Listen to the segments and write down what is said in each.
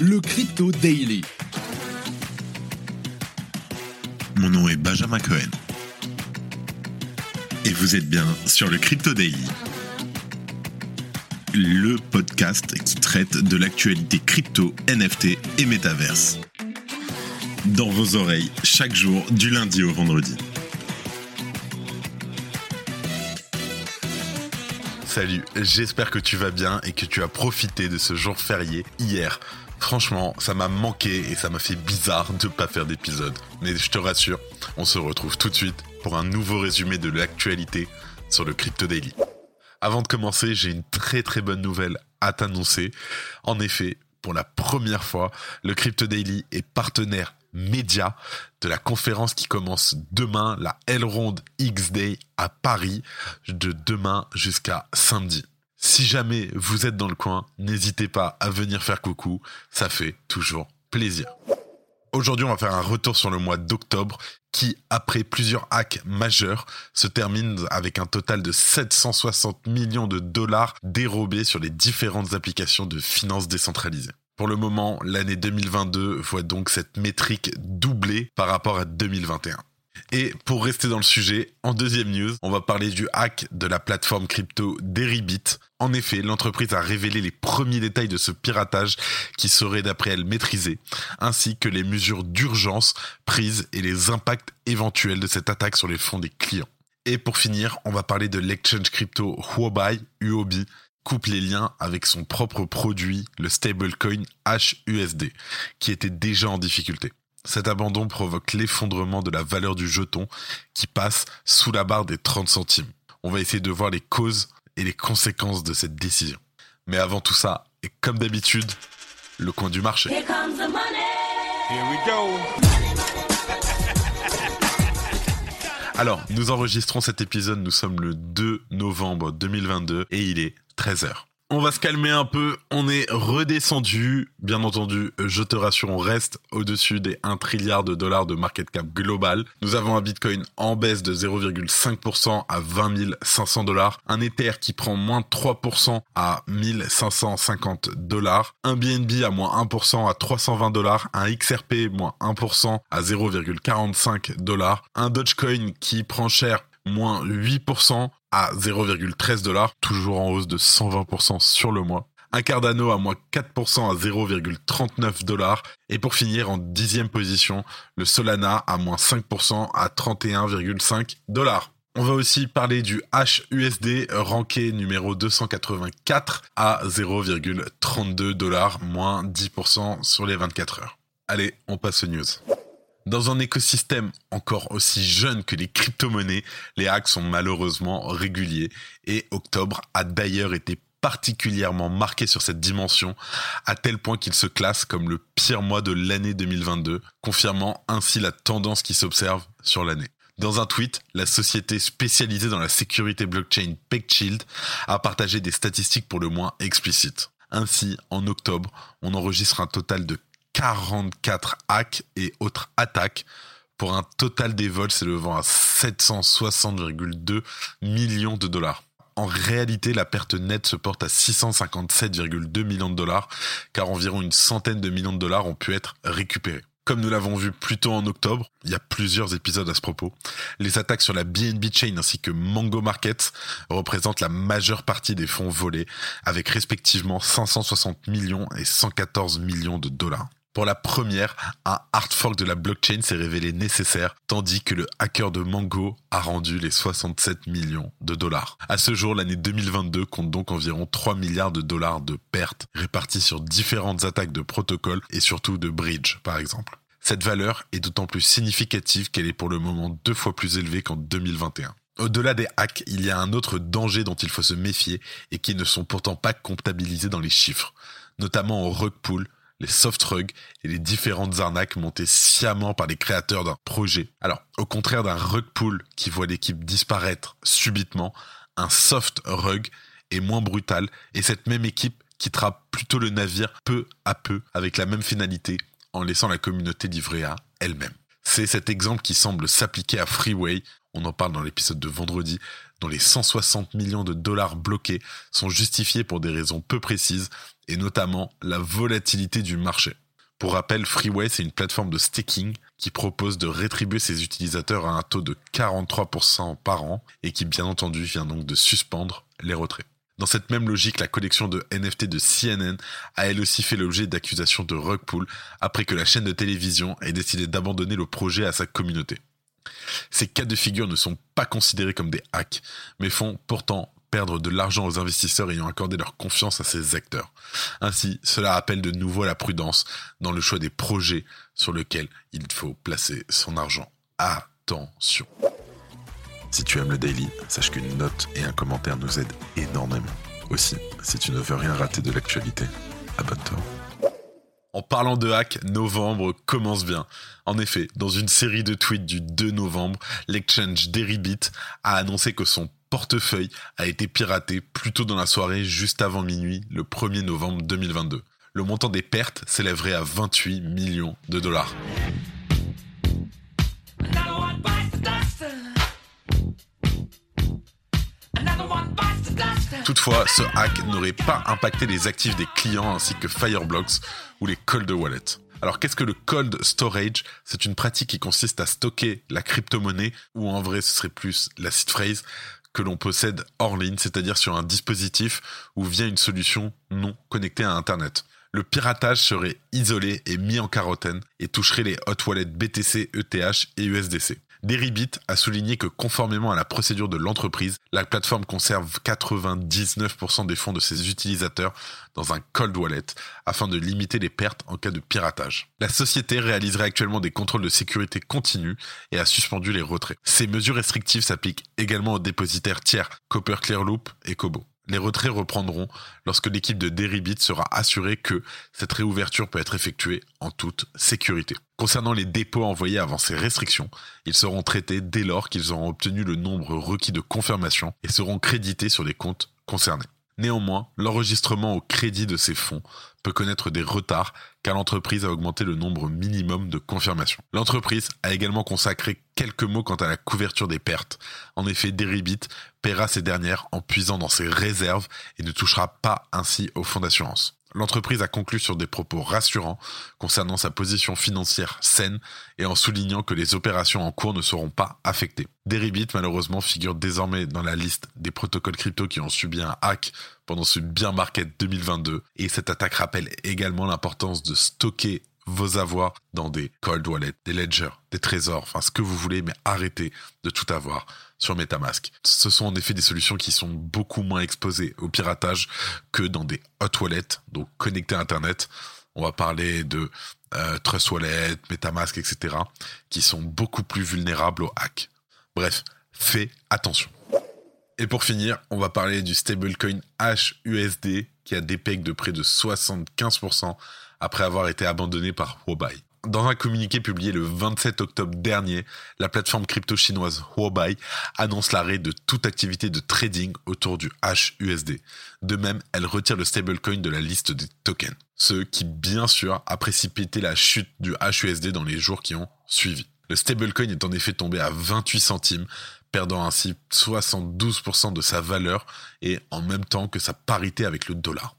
le Crypto Daily. Mon nom est Benjamin Cohen. Et vous êtes bien sur le Crypto Daily. Le podcast qui traite de l'actualité crypto, NFT et métaverse. Dans vos oreilles, chaque jour, du lundi au vendredi. Salut, j'espère que tu vas bien et que tu as profité de ce jour férié hier. Franchement, ça m'a manqué et ça m'a fait bizarre de ne pas faire d'épisode. Mais je te rassure, on se retrouve tout de suite pour un nouveau résumé de l'actualité sur le Crypto Daily. Avant de commencer, j'ai une très très bonne nouvelle à t'annoncer. En effet, pour la première fois, le Crypto Daily est partenaire média de la conférence qui commence demain, la Elrond X Day à Paris, de demain jusqu'à samedi. Si jamais vous êtes dans le coin, n'hésitez pas à venir faire coucou, ça fait toujours plaisir. Aujourd'hui, on va faire un retour sur le mois d'octobre qui, après plusieurs hacks majeurs, se termine avec un total de 760 millions de dollars dérobés sur les différentes applications de finances décentralisées. Pour le moment, l'année 2022 voit donc cette métrique doublée par rapport à 2021. Et pour rester dans le sujet, en deuxième news, on va parler du hack de la plateforme crypto Deribit. En effet, l'entreprise a révélé les premiers détails de ce piratage qui serait d'après elle maîtrisé, ainsi que les mesures d'urgence prises et les impacts éventuels de cette attaque sur les fonds des clients. Et pour finir, on va parler de l'exchange crypto Huobi, UOB, coupe les liens avec son propre produit, le stablecoin HUSD, qui était déjà en difficulté. Cet abandon provoque l'effondrement de la valeur du jeton qui passe sous la barre des 30 centimes. On va essayer de voir les causes et les conséquences de cette décision. Mais avant tout ça, et comme d'habitude, le coin du marché. Here comes the money. Here we go. Alors, nous enregistrons cet épisode, nous sommes le 2 novembre 2022 et il est 13h. On va se calmer un peu, on est redescendu. Bien entendu, je te rassure, on reste au-dessus des 1 trilliard de dollars de market cap global. Nous avons un Bitcoin en baisse de 0,5% à 20 500 dollars. Un Ether qui prend moins de 3% à 1550 dollars. Un BNB à moins 1% à 320 dollars. Un XRP moins 1% à 0,45 dollars. Un Dogecoin qui prend cher moins 8% à 0,13 dollars, toujours en hausse de 120% sur le mois. Un Cardano à moins 4% à 0,39 dollars. Et pour finir, en dixième position, le Solana à moins 5% à 31,5 dollars. On va aussi parler du HUSD ranké numéro 284 à 0,32 dollars, moins 10% sur les 24 heures. Allez, on passe aux news. Dans un écosystème encore aussi jeune que les crypto-monnaies, les hacks sont malheureusement réguliers et octobre a d'ailleurs été particulièrement marqué sur cette dimension, à tel point qu'il se classe comme le pire mois de l'année 2022, confirmant ainsi la tendance qui s'observe sur l'année. Dans un tweet, la société spécialisée dans la sécurité blockchain PegShield a partagé des statistiques pour le moins explicites. Ainsi, en octobre, on enregistre un total de 44 hacks et autres attaques pour un total des vols s'élevant à 760,2 millions de dollars. En réalité, la perte nette se porte à 657,2 millions de dollars, car environ une centaine de millions de dollars ont pu être récupérés. Comme nous l'avons vu plus tôt en octobre, il y a plusieurs épisodes à ce propos, les attaques sur la BNB Chain ainsi que Mango Markets représentent la majeure partie des fonds volés, avec respectivement 560 millions et 114 millions de dollars. Pour la première, un hard fork de la blockchain s'est révélé nécessaire, tandis que le hacker de Mango a rendu les 67 millions de dollars. À ce jour, l'année 2022 compte donc environ 3 milliards de dollars de pertes réparties sur différentes attaques de protocoles et surtout de bridge, par exemple. Cette valeur est d'autant plus significative qu'elle est pour le moment deux fois plus élevée qu'en 2021. Au-delà des hacks, il y a un autre danger dont il faut se méfier et qui ne sont pourtant pas comptabilisés dans les chiffres, notamment au rug pool, les soft rugs et les différentes arnaques montées sciemment par les créateurs d'un projet. Alors, au contraire d'un rug pool qui voit l'équipe disparaître subitement, un soft rug est moins brutal et cette même équipe quittera plutôt le navire peu à peu avec la même finalité en laissant la communauté livrée à elle-même. C'est cet exemple qui semble s'appliquer à Freeway, on en parle dans l'épisode de vendredi, dont les 160 millions de dollars bloqués sont justifiés pour des raisons peu précises, et notamment la volatilité du marché. Pour rappel, Freeway, c'est une plateforme de staking qui propose de rétribuer ses utilisateurs à un taux de 43% par an et qui, bien entendu, vient donc de suspendre les retraits. Dans cette même logique, la collection de NFT de CNN a elle aussi fait l'objet d'accusations de rug pull après que la chaîne de télévision ait décidé d'abandonner le projet à sa communauté. Ces cas de figure ne sont pas considérés comme des hacks, mais font pourtant perdre de l'argent aux investisseurs ayant accordé leur confiance à ces acteurs. Ainsi, cela appelle de nouveau à la prudence dans le choix des projets sur lesquels il faut placer son argent. Attention. Si tu aimes le daily, sache qu'une note et un commentaire nous aident énormément. Aussi, si tu ne veux rien rater de l'actualité, abonne-toi. En parlant de hack, novembre commence bien. En effet, dans une série de tweets du 2 novembre, l'exchange Deribit a annoncé que son portefeuille a été piraté plus tôt dans la soirée juste avant minuit le 1er novembre 2022. Le montant des pertes s'élèverait à 28 millions de dollars. Toutefois, ce hack n'aurait pas impacté les actifs des clients ainsi que Fireblocks ou les cold wallets. Alors qu'est-ce que le cold storage? C'est une pratique qui consiste à stocker la crypto-monnaie, ou en vrai ce serait plus la seed phrase, que l'on possède hors ligne, c'est-à-dire sur un dispositif ou via une solution non connectée à Internet. Le piratage serait isolé et mis en quarantaine et toucherait les hot wallets BTC, ETH et USDC. Deribit a souligné que conformément à la procédure de l'entreprise, la plateforme conserve 99% des fonds de ses utilisateurs dans un cold wallet afin de limiter les pertes en cas de piratage. La société réaliserait actuellement des contrôles de sécurité continus et a suspendu les retraits. Ces mesures restrictives s'appliquent également aux dépositaires tiers Copper Clearloop et Kobo. Les retraits reprendront lorsque l'équipe de Deribit sera assurée que cette réouverture peut être effectuée en toute sécurité. Concernant les dépôts envoyés avant ces restrictions, ils seront traités dès lors qu'ils auront obtenu le nombre requis de confirmation et seront crédités sur les comptes concernés. Néanmoins, l'enregistrement au crédit de ces fonds peut connaître des retards car l'entreprise a augmenté le nombre minimum de confirmations. L'entreprise a également consacré quelques mots quant à la couverture des pertes. En effet, Deribit paiera ces dernières en puisant dans ses réserves et ne touchera pas ainsi au fonds d'assurance. L'entreprise a conclu sur des propos rassurants concernant sa position financière saine et en soulignant que les opérations en cours ne seront pas affectées. Deribit, malheureusement, figure désormais dans la liste des protocoles crypto qui ont subi un hack pendant ce bien market 2022 et cette attaque rappelle également l'importance de stocker vos avoirs dans des cold wallets, des ledgers, des trésors, enfin ce que vous voulez, mais arrêtez de tout avoir sur MetaMask. Ce sont en effet des solutions qui sont beaucoup moins exposées au piratage que dans des hot wallets, donc connectés à Internet. On va parler de euh, Trust Wallet, MetaMask, etc., qui sont beaucoup plus vulnérables aux hacks. Bref, fais attention. Et pour finir, on va parler du stablecoin HUSD qui a des pecs de près de 75% après avoir été abandonné par Huobai. Dans un communiqué publié le 27 octobre dernier, la plateforme crypto chinoise Huobai annonce l'arrêt de toute activité de trading autour du HUSD. De même, elle retire le stablecoin de la liste des tokens. Ce qui, bien sûr, a précipité la chute du HUSD dans les jours qui ont suivi. Le stablecoin est en effet tombé à 28 centimes, perdant ainsi 72% de sa valeur et en même temps que sa parité avec le dollar.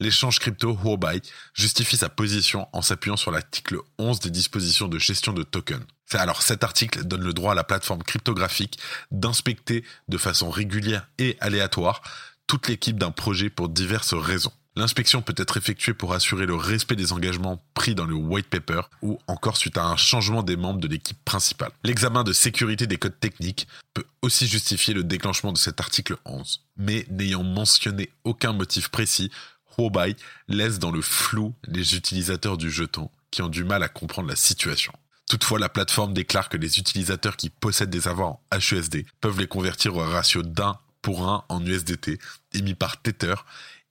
L'échange crypto Huobai justifie sa position en s'appuyant sur l'article 11 des dispositions de gestion de tokens. Alors cet article donne le droit à la plateforme cryptographique d'inspecter de façon régulière et aléatoire toute l'équipe d'un projet pour diverses raisons. L'inspection peut être effectuée pour assurer le respect des engagements pris dans le white paper ou encore suite à un changement des membres de l'équipe principale. L'examen de sécurité des codes techniques peut aussi justifier le déclenchement de cet article 11. Mais n'ayant mentionné aucun motif précis, Huobai laisse dans le flou les utilisateurs du jeton qui ont du mal à comprendre la situation. Toutefois, la plateforme déclare que les utilisateurs qui possèdent des avoirs en HUSD peuvent les convertir au ratio d'un pour un en USDT émis par Tether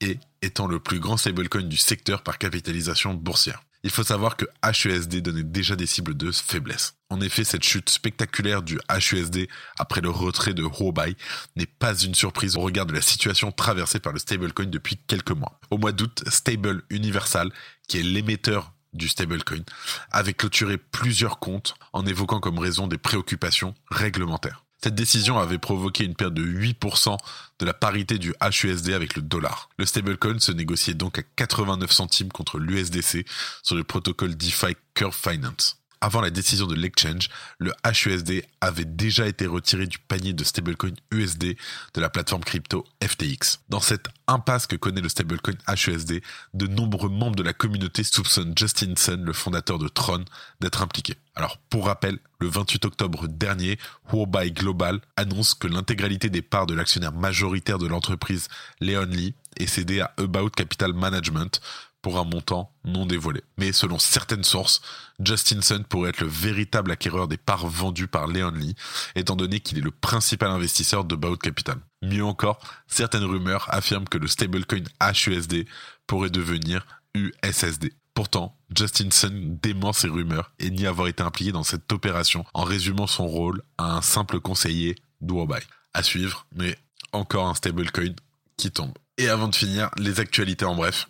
et étant le plus grand stablecoin du secteur par capitalisation boursière. Il faut savoir que HUSD donnait déjà des cibles de faiblesse. En effet, cette chute spectaculaire du HUSD après le retrait de Huobai n'est pas une surprise au regard de la situation traversée par le stablecoin depuis quelques mois. Au mois d'août, Stable Universal, qui est l'émetteur du stablecoin, avait clôturé plusieurs comptes en évoquant comme raison des préoccupations réglementaires. Cette décision avait provoqué une perte de 8% de la parité du HUSD avec le dollar. Le stablecoin se négociait donc à 89 centimes contre l'USDC sur le protocole DeFi Curve Finance avant la décision de l'exchange, le HUSD avait déjà été retiré du panier de stablecoin USD de la plateforme crypto FTX. Dans cette impasse que connaît le stablecoin HUSD, de nombreux membres de la communauté soupçonnent Justin Sun, le fondateur de Tron, d'être impliqué. Alors, pour rappel, le 28 octobre dernier, Huobai Global annonce que l'intégralité des parts de l'actionnaire majoritaire de l'entreprise, Leon Lee, est cédée à About Capital Management pour un montant non dévoilé. Mais selon certaines sources, Justin Sun pourrait être le véritable acquéreur des parts vendues par Leon Lee, étant donné qu'il est le principal investisseur de Baud Capital. Mieux encore, certaines rumeurs affirment que le stablecoin HUSD pourrait devenir USSD. Pourtant, Justin Sun dément ces rumeurs et nie avoir été impliqué dans cette opération en résumant son rôle à un simple conseiller d'Uobai. À suivre, mais encore un stablecoin qui tombe. Et avant de finir, les actualités en bref.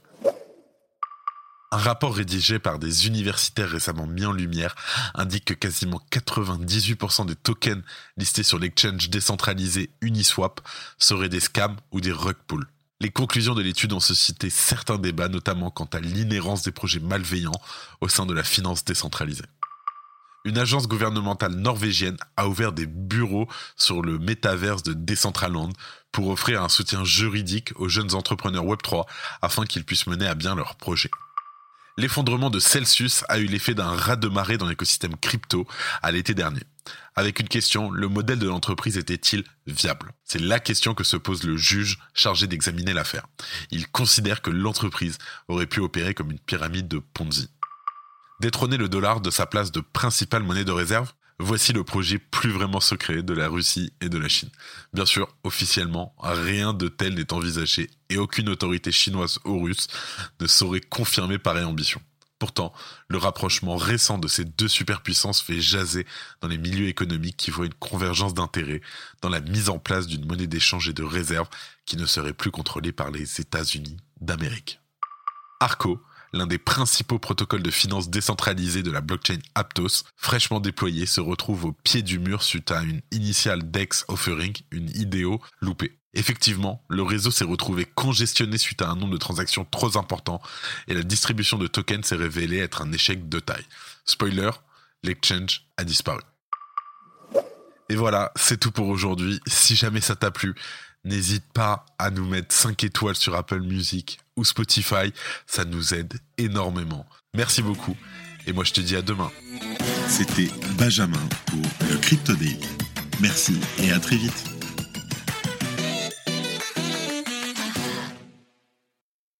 Un rapport rédigé par des universitaires récemment mis en lumière indique que quasiment 98% des tokens listés sur l'exchange décentralisé Uniswap seraient des scams ou des rug pulls. Les conclusions de l'étude ont suscité certains débats, notamment quant à l'inhérence des projets malveillants au sein de la finance décentralisée. Une agence gouvernementale norvégienne a ouvert des bureaux sur le métaverse de Decentraland pour offrir un soutien juridique aux jeunes entrepreneurs Web3 afin qu'ils puissent mener à bien leurs projets. L'effondrement de Celsius a eu l'effet d'un raz de marée dans l'écosystème crypto à l'été dernier. Avec une question, le modèle de l'entreprise était-il viable? C'est la question que se pose le juge chargé d'examiner l'affaire. Il considère que l'entreprise aurait pu opérer comme une pyramide de Ponzi. Détrôner le dollar de sa place de principale monnaie de réserve? Voici le projet plus vraiment secret de la Russie et de la Chine. Bien sûr, officiellement, rien de tel n'est envisagé et aucune autorité chinoise ou russe ne saurait confirmer pareille ambition. Pourtant, le rapprochement récent de ces deux superpuissances fait jaser dans les milieux économiques qui voient une convergence d'intérêts dans la mise en place d'une monnaie d'échange et de réserve qui ne serait plus contrôlée par les États-Unis d'Amérique. Arco, l'un des principaux protocoles de finance décentralisés de la blockchain Aptos, fraîchement déployé, se retrouve au pied du mur suite à une initiale DEX offering, une IDO loupée. Effectivement, le réseau s'est retrouvé congestionné suite à un nombre de transactions trop important et la distribution de tokens s'est révélée être un échec de taille. Spoiler, l'exchange a disparu. Et voilà, c'est tout pour aujourd'hui. Si jamais ça t'a plu, n'hésite pas à nous mettre 5 étoiles sur Apple Music ou Spotify, ça nous aide énormément. Merci beaucoup et moi je te dis à demain. C'était Benjamin pour le Crypto Daily. Merci et à très vite.